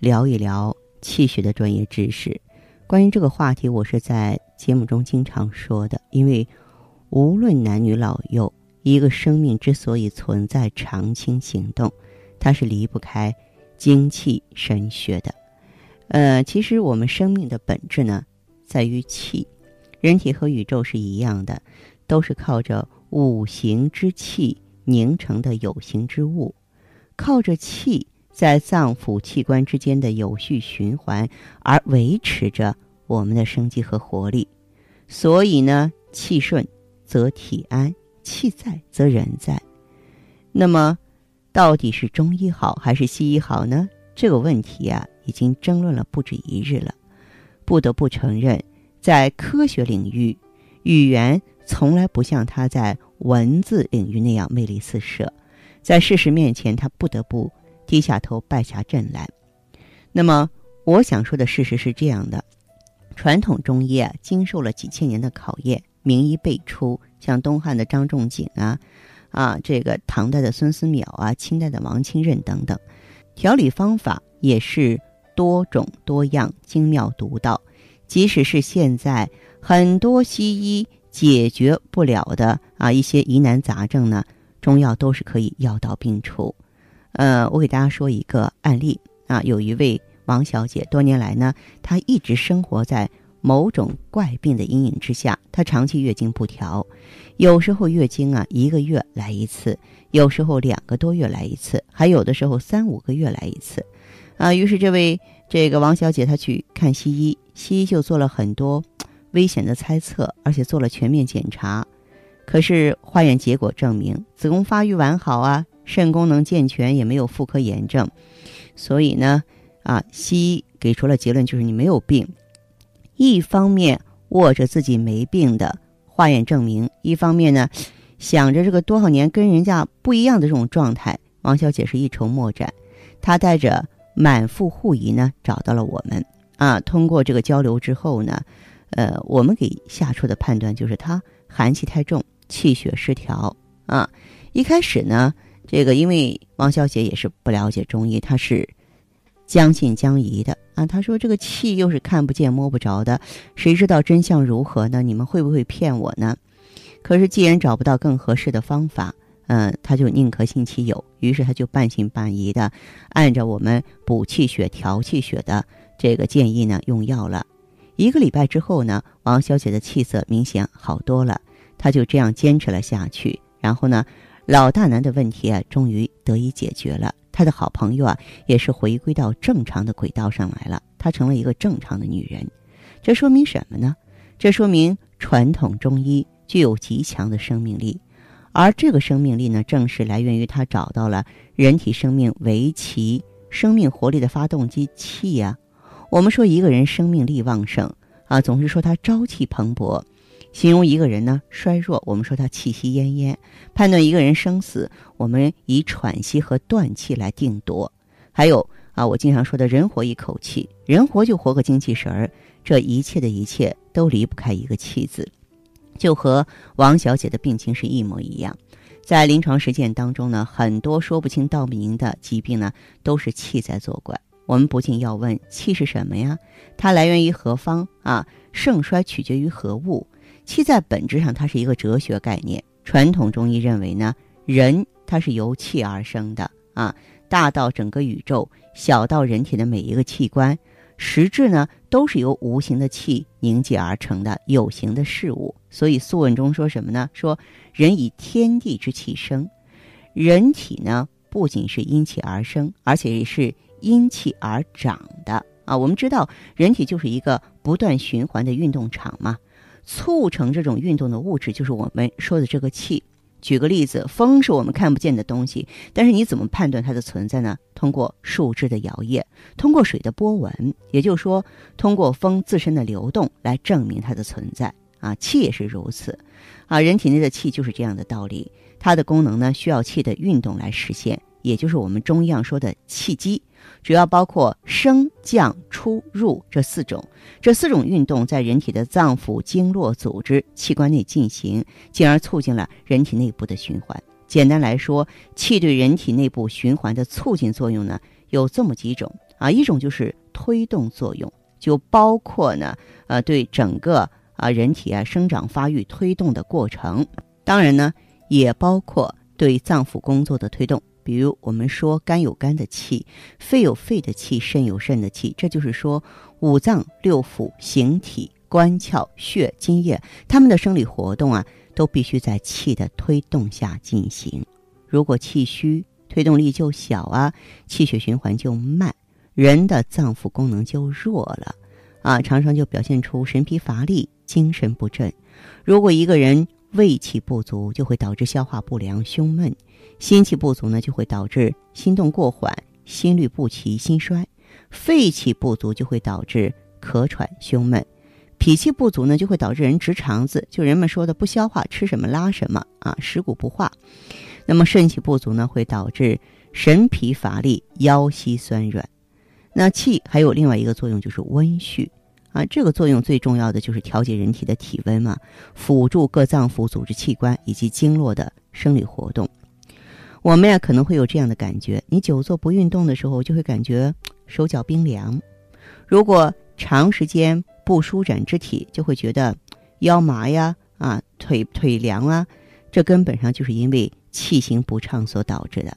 聊一聊气血的专业知识。关于这个话题，我是在节目中经常说的。因为无论男女老幼，一个生命之所以存在、长青行动，它是离不开精气神学的。呃，其实我们生命的本质呢，在于气。人体和宇宙是一样的，都是靠着五行之气凝成的有形之物，靠着气。在脏腑器官之间的有序循环，而维持着我们的生机和活力。所以呢，气顺则体安，气在则人在。那么，到底是中医好还是西医好呢？这个问题啊，已经争论了不止一日了。不得不承认，在科学领域，语言从来不像它在文字领域那样魅力四射。在事实面前，它不得不。低下头，败下阵来。那么，我想说的事实是这样的：传统中医啊，经受了几千年的考验，名医辈出，像东汉的张仲景啊，啊，这个唐代的孙思邈啊，清代的王清任等等，调理方法也是多种多样、精妙独到。即使是现在很多西医解决不了的啊一些疑难杂症呢，中药都是可以药到病除。呃，我给大家说一个案例啊，有一位王小姐，多年来呢，她一直生活在某种怪病的阴影之下，她长期月经不调，有时候月经啊一个月来一次，有时候两个多月来一次，还有的时候三五个月来一次，啊，于是这位这个王小姐她去看西医，西医就做了很多危险的猜测，而且做了全面检查，可是化验结果证明子宫发育完好啊。肾功能健全，也没有妇科炎症，所以呢，啊，西医给出了结论，就是你没有病。一方面握着自己没病的化验证明，一方面呢，想着这个多少年跟人家不一样的这种状态，王小姐是一筹莫展。她带着满腹狐疑呢，找到了我们。啊，通过这个交流之后呢，呃，我们给下出的判断就是她寒气太重，气血失调。啊，一开始呢。这个，因为王小姐也是不了解中医，她是将信将疑的啊。她说：“这个气又是看不见摸不着的，谁知道真相如何呢？你们会不会骗我呢？”可是既然找不到更合适的方法，嗯，她就宁可信其有，于是她就半信半疑的按照我们补气血、调气血的这个建议呢用药了。一个礼拜之后呢，王小姐的气色明显好多了，她就这样坚持了下去。然后呢？老大难的问题啊，终于得以解决了。他的好朋友啊，也是回归到正常的轨道上来了。她成了一个正常的女人，这说明什么呢？这说明传统中医具有极强的生命力，而这个生命力呢，正是来源于他找到了人体生命维其生命活力的发动机气呀。我们说一个人生命力旺盛啊，总是说他朝气蓬勃。形容一个人呢衰弱，我们说他气息奄奄；判断一个人生死，我们以喘息和断气来定夺。还有啊，我经常说的人活一口气，人活就活个精气神儿。这一切的一切都离不开一个气字，就和王小姐的病情是一模一样。在临床实践当中呢，很多说不清道不明的疾病呢，都是气在作怪。我们不禁要问：气是什么呀？它来源于何方啊？盛衰取决于何物？气在本质上，它是一个哲学概念。传统中医认为呢，人它是由气而生的啊，大到整个宇宙，小到人体的每一个器官，实质呢都是由无形的气凝结而成的有形的事物。所以《素问》中说什么呢？说人以天地之气生，人体呢不仅是因气而生，而且也是因气而长的啊。我们知道，人体就是一个不断循环的运动场嘛。促成这种运动的物质就是我们说的这个气，举个例子，风是我们看不见的东西，但是你怎么判断它的存在呢？通过树枝的摇曳，通过水的波纹，也就是说，通过风自身的流动来证明它的存在。啊，气也是如此，啊，人体内的气就是这样的道理，它的功能呢需要气的运动来实现，也就是我们中医上说的气机。主要包括升降出入这四种，这四种运动在人体的脏腑、经络、组织、器官内进行，进而促进了人体内部的循环。简单来说，气对人体内部循环的促进作用呢，有这么几种啊，一种就是推动作用，就包括呢，呃，对整个啊人体啊生长发育推动的过程，当然呢，也包括对脏腑工作的推动。比如我们说肝有肝的气，肺有肺的气，肾有肾的气，这就是说五脏六腑、形体、官窍、血、津液，它们的生理活动啊，都必须在气的推动下进行。如果气虚，推动力就小啊，气血循环就慢，人的脏腑功能就弱了啊，常常就表现出神疲乏力、精神不振。如果一个人胃气不足，就会导致消化不良、胸闷。心气不足呢，就会导致心动过缓、心律不齐、心衰；肺气不足就会导致咳喘、胸闷；脾气不足呢，就会导致人直肠子，就人们说的不消化，吃什么拉什么啊，食谷不化。那么肾气不足呢，会导致神疲乏力、腰膝酸软。那气还有另外一个作用，就是温煦啊，这个作用最重要的就是调节人体的体温嘛，辅助各脏腑、组织器官以及经络的生理活动。我们呀可能会有这样的感觉：你久坐不运动的时候，就会感觉手脚冰凉；如果长时间不舒展肢体，就会觉得腰麻呀、啊腿腿凉啊。这根本上就是因为气行不畅所导致的。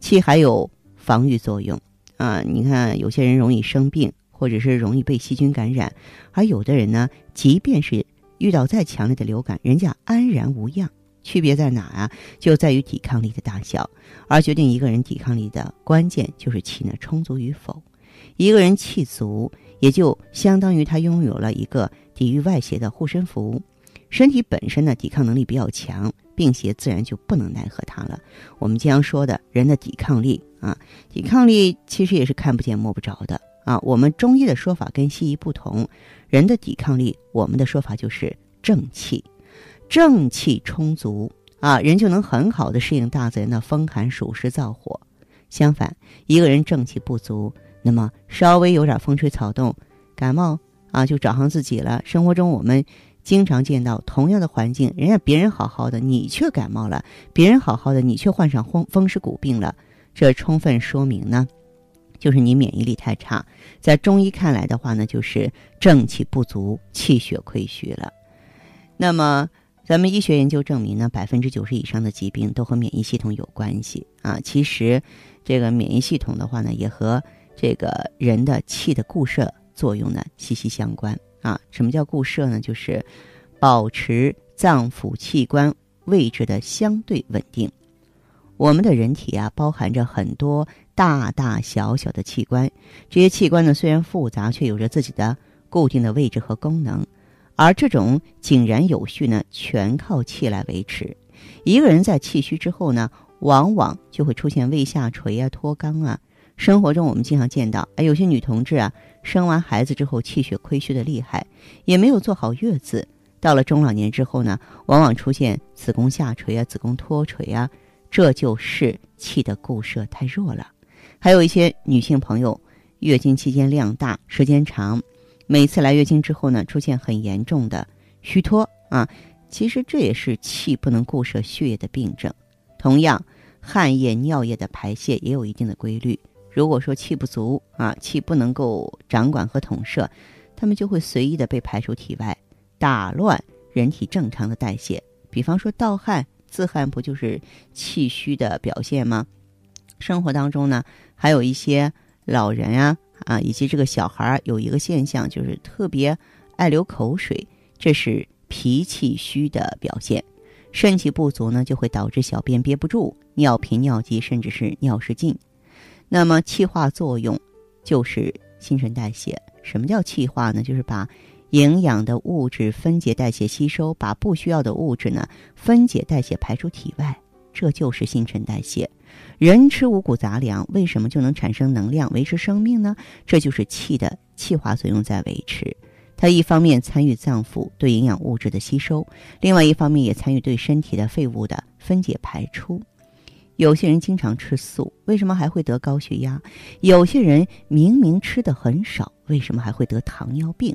气还有防御作用啊！你看，有些人容易生病，或者是容易被细菌感染，而有的人呢，即便是遇到再强烈的流感，人家安然无恙。区别在哪啊？就在于抵抗力的大小，而决定一个人抵抗力的关键就是气呢充足与否。一个人气足，也就相当于他拥有了一个抵御外邪的护身符。身体本身呢抵抗能力比较强，病邪自然就不能奈何他了。我们经常说的人的抵抗力啊，抵抗力其实也是看不见摸不着的啊。我们中医的说法跟西医不同，人的抵抗力，我们的说法就是正气。正气充足啊，人就能很好的适应大自然的风寒暑湿燥火。相反，一个人正气不足，那么稍微有点风吹草动，感冒啊就找上自己了。生活中我们经常见到同样的环境，人家别人好好的，你却感冒了；别人好好的，你却患上风风湿骨病了。这充分说明呢，就是你免疫力太差。在中医看来的话呢，就是正气不足，气血亏虚了。那么。咱们医学研究证明呢，百分之九十以上的疾病都和免疫系统有关系啊。其实，这个免疫系统的话呢，也和这个人的气的固摄作用呢息息相关啊。什么叫固摄呢？就是保持脏腑器官位置的相对稳定。我们的人体啊，包含着很多大大小小的器官，这些器官呢虽然复杂，却有着自己的固定的位置和功能。而这种井然有序呢，全靠气来维持。一个人在气虚之后呢，往往就会出现胃下垂啊、脱肛啊。生活中我们经常见到，哎，有些女同志啊，生完孩子之后气血亏虚的厉害，也没有做好月子，到了中老年之后呢，往往出现子宫下垂啊、子宫脱垂啊，这就是气的固摄太弱了。还有一些女性朋友，月经期间量大、时间长。每次来月经之后呢，出现很严重的虚脱啊，其实这也是气不能固摄血液的病症。同样，汗液、尿液的排泄也有一定的规律。如果说气不足啊，气不能够掌管和统摄，它们就会随意的被排出体外，打乱人体正常的代谢。比方说盗汗、自汗，不就是气虚的表现吗？生活当中呢，还有一些老人啊。啊，以及这个小孩儿有一个现象，就是特别爱流口水，这是脾气虚的表现。肾气不足呢，就会导致小便憋不住，尿频、尿急，甚至是尿失禁。那么气化作用就是新陈代谢。什么叫气化呢？就是把营养的物质分解、代谢、吸收，把不需要的物质呢分解、代谢、排出体外，这就是新陈代谢。人吃五谷杂粮，为什么就能产生能量、维持生命呢？这就是气的气化作用在维持。它一方面参与脏腑对营养物质的吸收，另外一方面也参与对身体的废物的分解排出。有些人经常吃素，为什么还会得高血压？有些人明明吃的很少，为什么还会得糖尿病？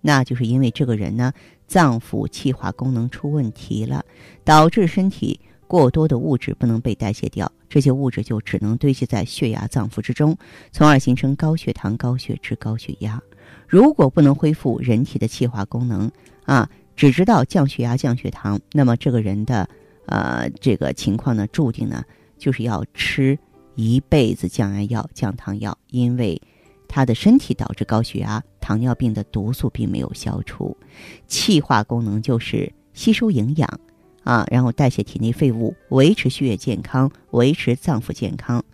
那就是因为这个人呢，脏腑气化功能出问题了，导致身体过多的物质不能被代谢掉，这些物质就只能堆积在血压脏腑之中，从而形成高血糖、高血脂、高血压。如果不能恢复人体的气化功能啊，只知道降血压、降血糖，那么这个人的呃这个情况呢，注定呢就是要吃一辈子降压药、降糖药，因为他的身体导致高血压、糖尿病的毒素并没有消除。气化功能就是吸收营养啊，然后代谢体内废物，维持血液健康，维持脏腑健康。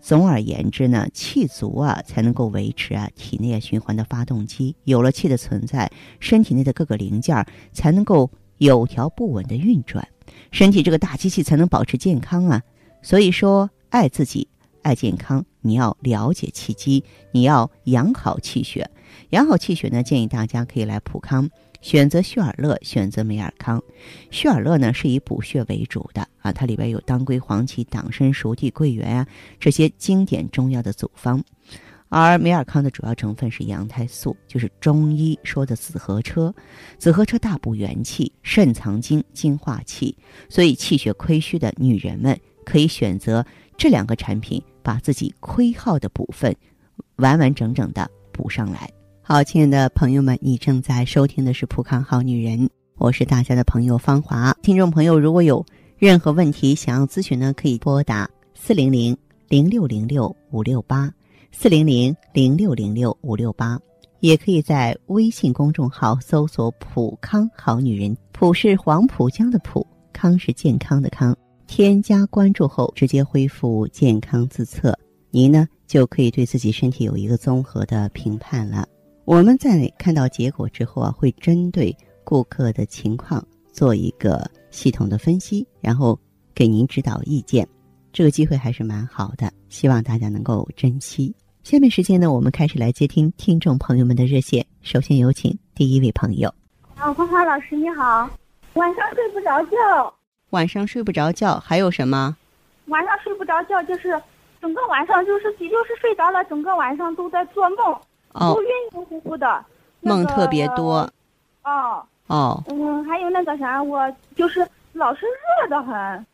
总而言之呢，气足啊，才能够维持啊体内循环的发动机。有了气的存在，身体内的各个零件才能够有条不紊的运转，身体这个大机器才能保持健康啊。所以说，爱自己，爱健康，你要了解气机，你要养好气血。养好气血呢，建议大家可以来普康。选择血尔乐，选择美尔康。血尔乐呢是以补血为主的啊，它里边有当归、黄芪、党参、熟地、桂圆啊这些经典中药的组方，而美尔康的主要成分是羊胎素，就是中医说的紫河车。紫河车大补元气，肾藏精，精化气，所以气血亏虚的女人们可以选择这两个产品，把自己亏耗的部分完完整整的补上来。好，亲爱的朋友们，你正在收听的是《浦康好女人》，我是大家的朋友芳华。听众朋友，如果有任何问题想要咨询呢，可以拨打四零零零六零六五六八四零零零六零六五六八，也可以在微信公众号搜索“浦康好女人”，浦是黄浦江的浦，康是健康的康。添加关注后，直接恢复健康自测，您呢就可以对自己身体有一个综合的评判了。我们在看到结果之后啊，会针对顾客的情况做一个系统的分析，然后给您指导意见。这个机会还是蛮好的，希望大家能够珍惜。下面时间呢，我们开始来接听听众朋友们的热线。首先有请第一位朋友。啊，花花老师你好，晚上睡不着觉。晚上睡不着觉，还有什么？晚上睡不着觉，就是整个晚上就是就是睡着了，整个晚上都在做梦。哦，晕晕乎乎的，梦特别多。哦哦，嗯，还有那个啥，我就是老是热的很。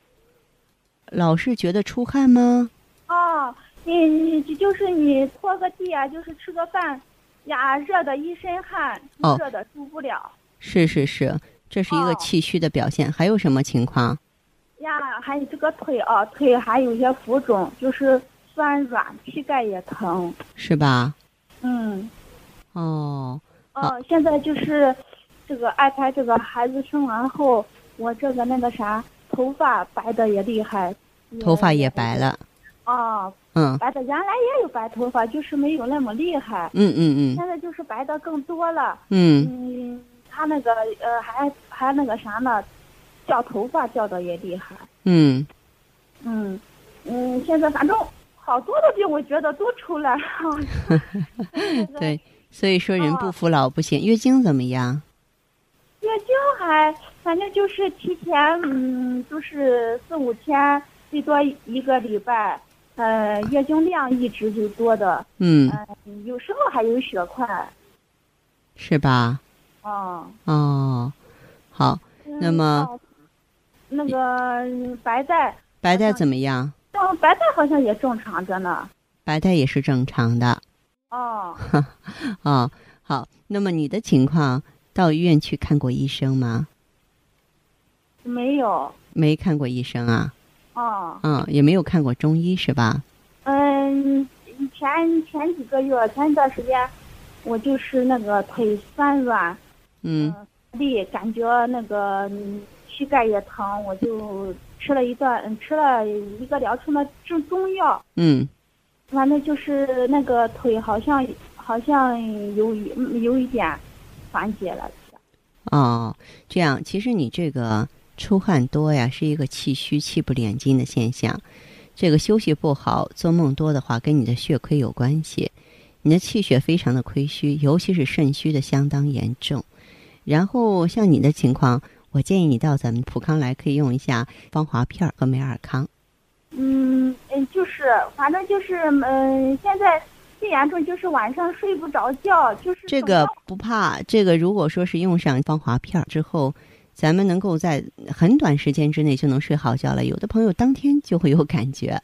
老是觉得出汗吗？哦，你你就是你拖个地啊，就是吃个饭，呀，热的一身汗，热的受不了。是是是，这是一个气虚的表现。还有什么情况？呀，还有这个腿啊，腿还有些浮肿，就是酸软，膝盖也疼。是吧？嗯，哦，哦，现在就是这个安排这个孩子生完后，我这个那个啥，头发白的也厉害，头发也白了，啊，嗯，白的原来也有白头发，就是没有那么厉害，嗯嗯嗯，现在就是白的更多了，嗯。嗯，他那个呃还还那个啥呢，掉头发掉的也厉害，嗯，嗯嗯，现在反正。好多的病，我觉得都出来了。对，所以说人不服老不行。月经怎么样？月经还反正就是提前，嗯，就是四五天，最多一个礼拜。呃，月经量一直就多的。嗯。嗯，有时候还有血块。是吧？哦。哦，好。那么。那个白带。白带怎么样？哦，白带好像也正常着呢。白带也是正常的。哦。哦，好。那么你的情况，到医院去看过医生吗？没有。没看过医生啊？哦。嗯，也没有看过中医是吧？嗯，前前几个月，前一段时间，我就是那个腿酸软，嗯，力感觉那个膝盖也疼，我就。吃了一段，吃了一个疗程的中中药。嗯，完了就是那个腿好像好像有有一点，缓解了。哦，这样，其实你这个出汗多呀，是一个气虚、气不敛筋的现象。这个休息不好、做梦多的话，跟你的血亏有关系。你的气血非常的亏虚，尤其是肾虚的相当严重。然后像你的情况，我建议你到咱们普康来，可以用一下芳华片和美尔康。嗯嗯，就是反正就是嗯，现在最严重就是晚上睡不着觉，就是这个不怕。这个如果说是用上芳华片之后，咱们能够在很短时间之内就能睡好觉了。有的朋友当天就会有感觉。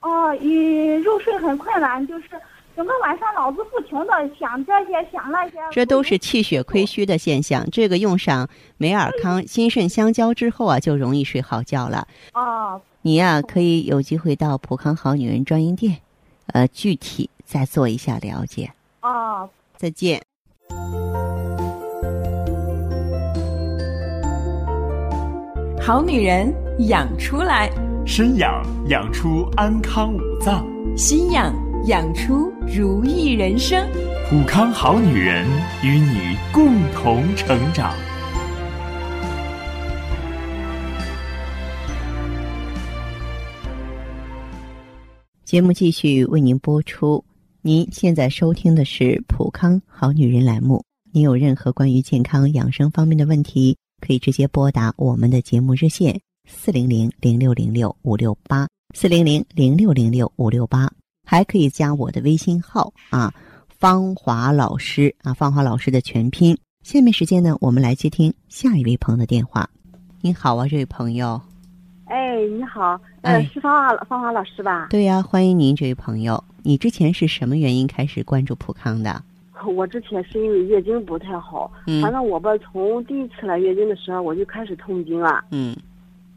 哦，你入睡很困难，就是整个晚上脑子不停的想这些想那些。这都是气血亏虚的现象。这个用上美尔康心肾相交之后啊，就容易睡好觉了。哦。你呀，可以有机会到普康好女人专营店，呃，具体再做一下了解。哦，再见。好女人养出来，身养养出安康五脏，心养养出如意人生。普康好女人与你共同成长。节目继续为您播出。您现在收听的是《普康好女人》栏目。您有任何关于健康养生方面的问题，可以直接拨打我们的节目热线四零零零六零六五六八四零零零六零六五六八，还可以加我的微信号啊，芳华老师啊，芳华老师的全拼。下面时间呢，我们来接听下一位朋友的电话。你好啊，这位朋友。哎，你好，呃，是芳华芳华老师吧？对呀，欢迎您这位朋友。你之前是什么原因开始关注普康的？我之前是因为月经不太好，嗯反正我吧，从第一次来月经的时候我就开始痛经了。嗯，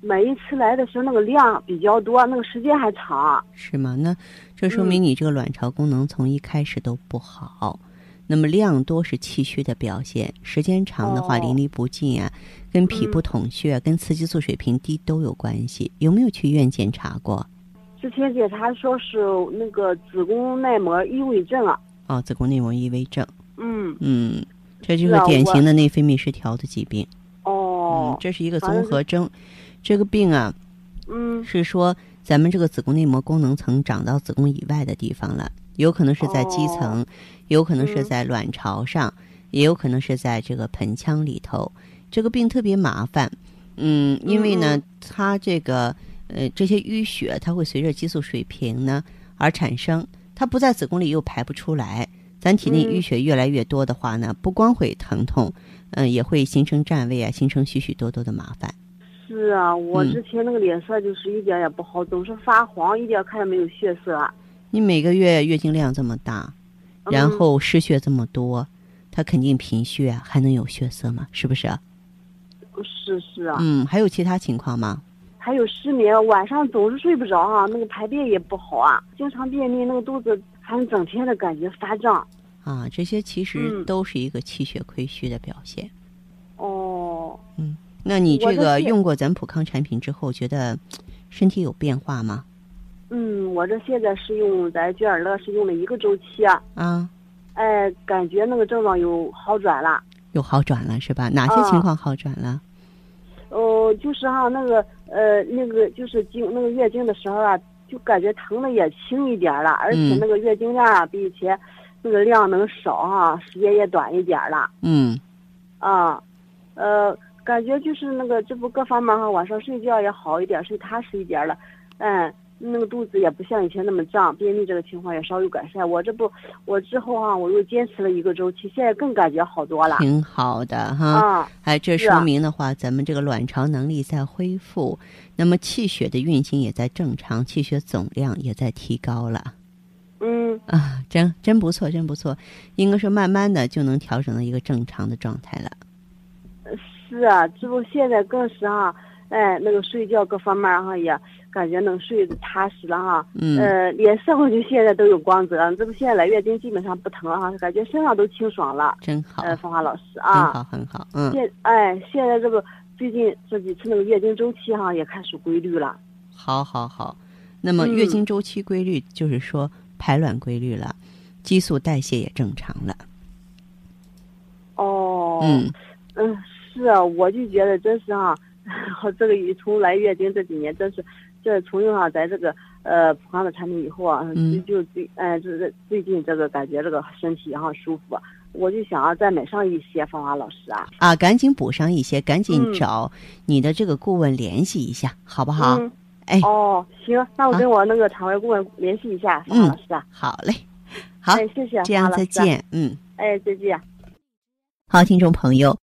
每一次来的时候那个量比较多，那个时间还长。是吗？那这说明你这个卵巢功能从一开始都不好。那么量多是气虚的表现，时间长的话淋漓不尽啊，跟脾不统血、跟雌激素水平低都有关系。有没有去医院检查过？之前检查说是那个子宫内膜异位症啊。哦，子宫内膜异位症。嗯嗯，这就是典型的内分泌失调的疾病。哦。嗯，这是一个综合征。这个病啊，嗯，是说咱们这个子宫内膜功能层长到子宫以外的地方了。有可能是在肌层，有可能是在卵巢上，也有可能是在这个盆腔里头。这个病特别麻烦，嗯，因为呢，它这个呃这些淤血，它会随着激素水平呢而产生，它不在子宫里又排不出来。咱体内淤血越来越多的话呢，不光会疼痛，嗯，也会形成占位啊，形成许许多多的麻烦。是啊，我之前那个脸色就是一点也不好，总是发黄，一点看着没有血色。你每个月月经量这么大，然后失血这么多，它肯定贫血，还能有血色吗？是不是？是是啊。嗯，还有其他情况吗？还有失眠，晚上总是睡不着啊，那个排便也不好啊，经常便秘，那个肚子还整天的感觉发胀。啊，这些其实都是一个气血亏虚的表现。哦。嗯，那你这个用过咱普康产品之后，觉得身体有变化吗？嗯，我这现在是用咱聚尔乐是用了一个周期啊，啊，哎，感觉那个症状有好转了，有好转了是吧？哪些情况好转了？哦，就是哈，那个呃，那个就是经那个月经的时候啊，就感觉疼的也轻一点了，而且那个月经量啊比以前那个量能少哈，时间也短一点了。嗯，啊，呃，感觉就是那个这不各方面哈，晚上睡觉也好一点，睡踏实一点了，嗯。那个肚子也不像以前那么胀，便秘这个情况也稍有改善。我这不，我之后哈，我又坚持了一个周期，现在更感觉好多了。挺好的哈，啊，哎，这说明的话，咱们这个卵巢能力在恢复，那么气血的运行也在正常，气血总量也在提高了。嗯啊，真真不错，真不错，应该说慢慢的就能调整到一个正常的状态了。是啊，这不现在更是哈，哎，那个睡觉各方面哈也。感觉能睡得踏实了哈，嗯，呃，脸色我就现在都有光泽，这不现在来月经基本上不疼了哈，感觉身上都清爽了，真好。呃，芳华老师啊，很好很好，嗯。现哎，现在这个最近这几次那个月经周期哈也开始规律了。好好好，那么月经周期规律就是说排卵规律了，激素代谢也正常了。哦。哦，嗯嗯，是啊，我就觉得真是啊、我这个从来月经这几年真是，这从用上咱这个呃普康的产品以后啊，嗯就就最哎就是最近这个感觉这个身体哈舒服，我就想要再买上一些芳华老师啊，啊，赶紧补上一些，赶紧嗯找你的这个顾问联系一下，好不好？嗯，哎，哦，行，那我跟我那个产外顾问联系一下，芳华嗯老师啊，好嘞，好，哎，谢谢，这样再见，嗯。哎，再见。好，听众朋友，